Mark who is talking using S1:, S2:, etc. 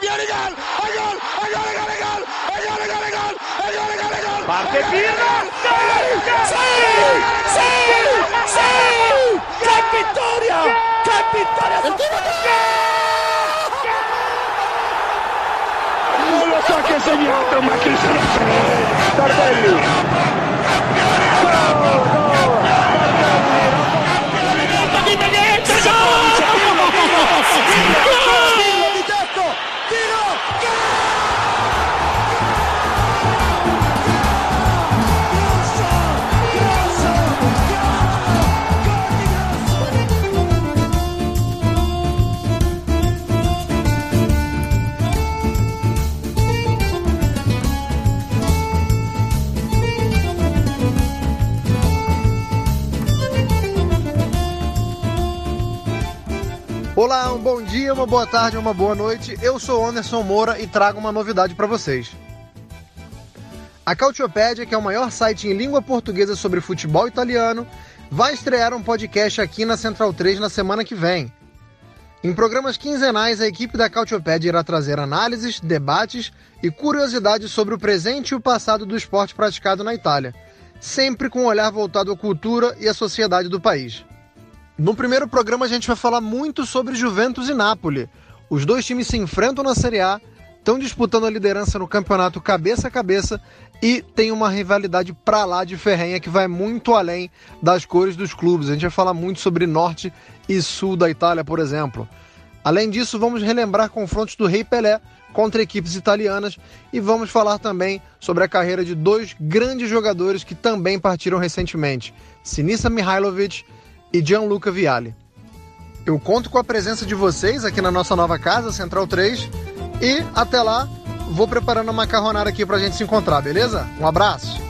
S1: que viene gol, hay gol, hay gol, gol, gol, hay gol, gol, gol, gol, gol, gol.
S2: Parte pierna.
S1: ¡Sí! ¡Sí! ¡Sí! ¡Qué victoria! ¡Qué victoria!
S2: Non lo so che ha segnato, ma chi se? Tardelli.
S3: Olá, um bom dia, uma boa tarde, uma boa noite. Eu sou Anderson Moura e trago uma novidade para vocês. A Cautiopédia, que é o maior site em língua portuguesa sobre futebol italiano, vai estrear um podcast aqui na Central 3 na semana que vem. Em programas quinzenais, a equipe da Cautiopédia irá trazer análises, debates e curiosidades sobre o presente e o passado do esporte praticado na Itália, sempre com um olhar voltado à cultura e à sociedade do país. No primeiro programa a gente vai falar muito sobre Juventus e Napoli. Os dois times se enfrentam na Série A, estão disputando a liderança no campeonato cabeça a cabeça e tem uma rivalidade pra lá de ferrenha que vai muito além das cores dos clubes. A gente vai falar muito sobre norte e sul da Itália, por exemplo. Além disso, vamos relembrar confrontos do Rei Pelé contra equipes italianas e vamos falar também sobre a carreira de dois grandes jogadores que também partiram recentemente, Sinisa Mihailovic e Gianluca Vialli. Eu conto com a presença de vocês aqui na nossa nova casa, Central 3, e até lá vou preparando a macarronada aqui pra gente se encontrar, beleza? Um abraço!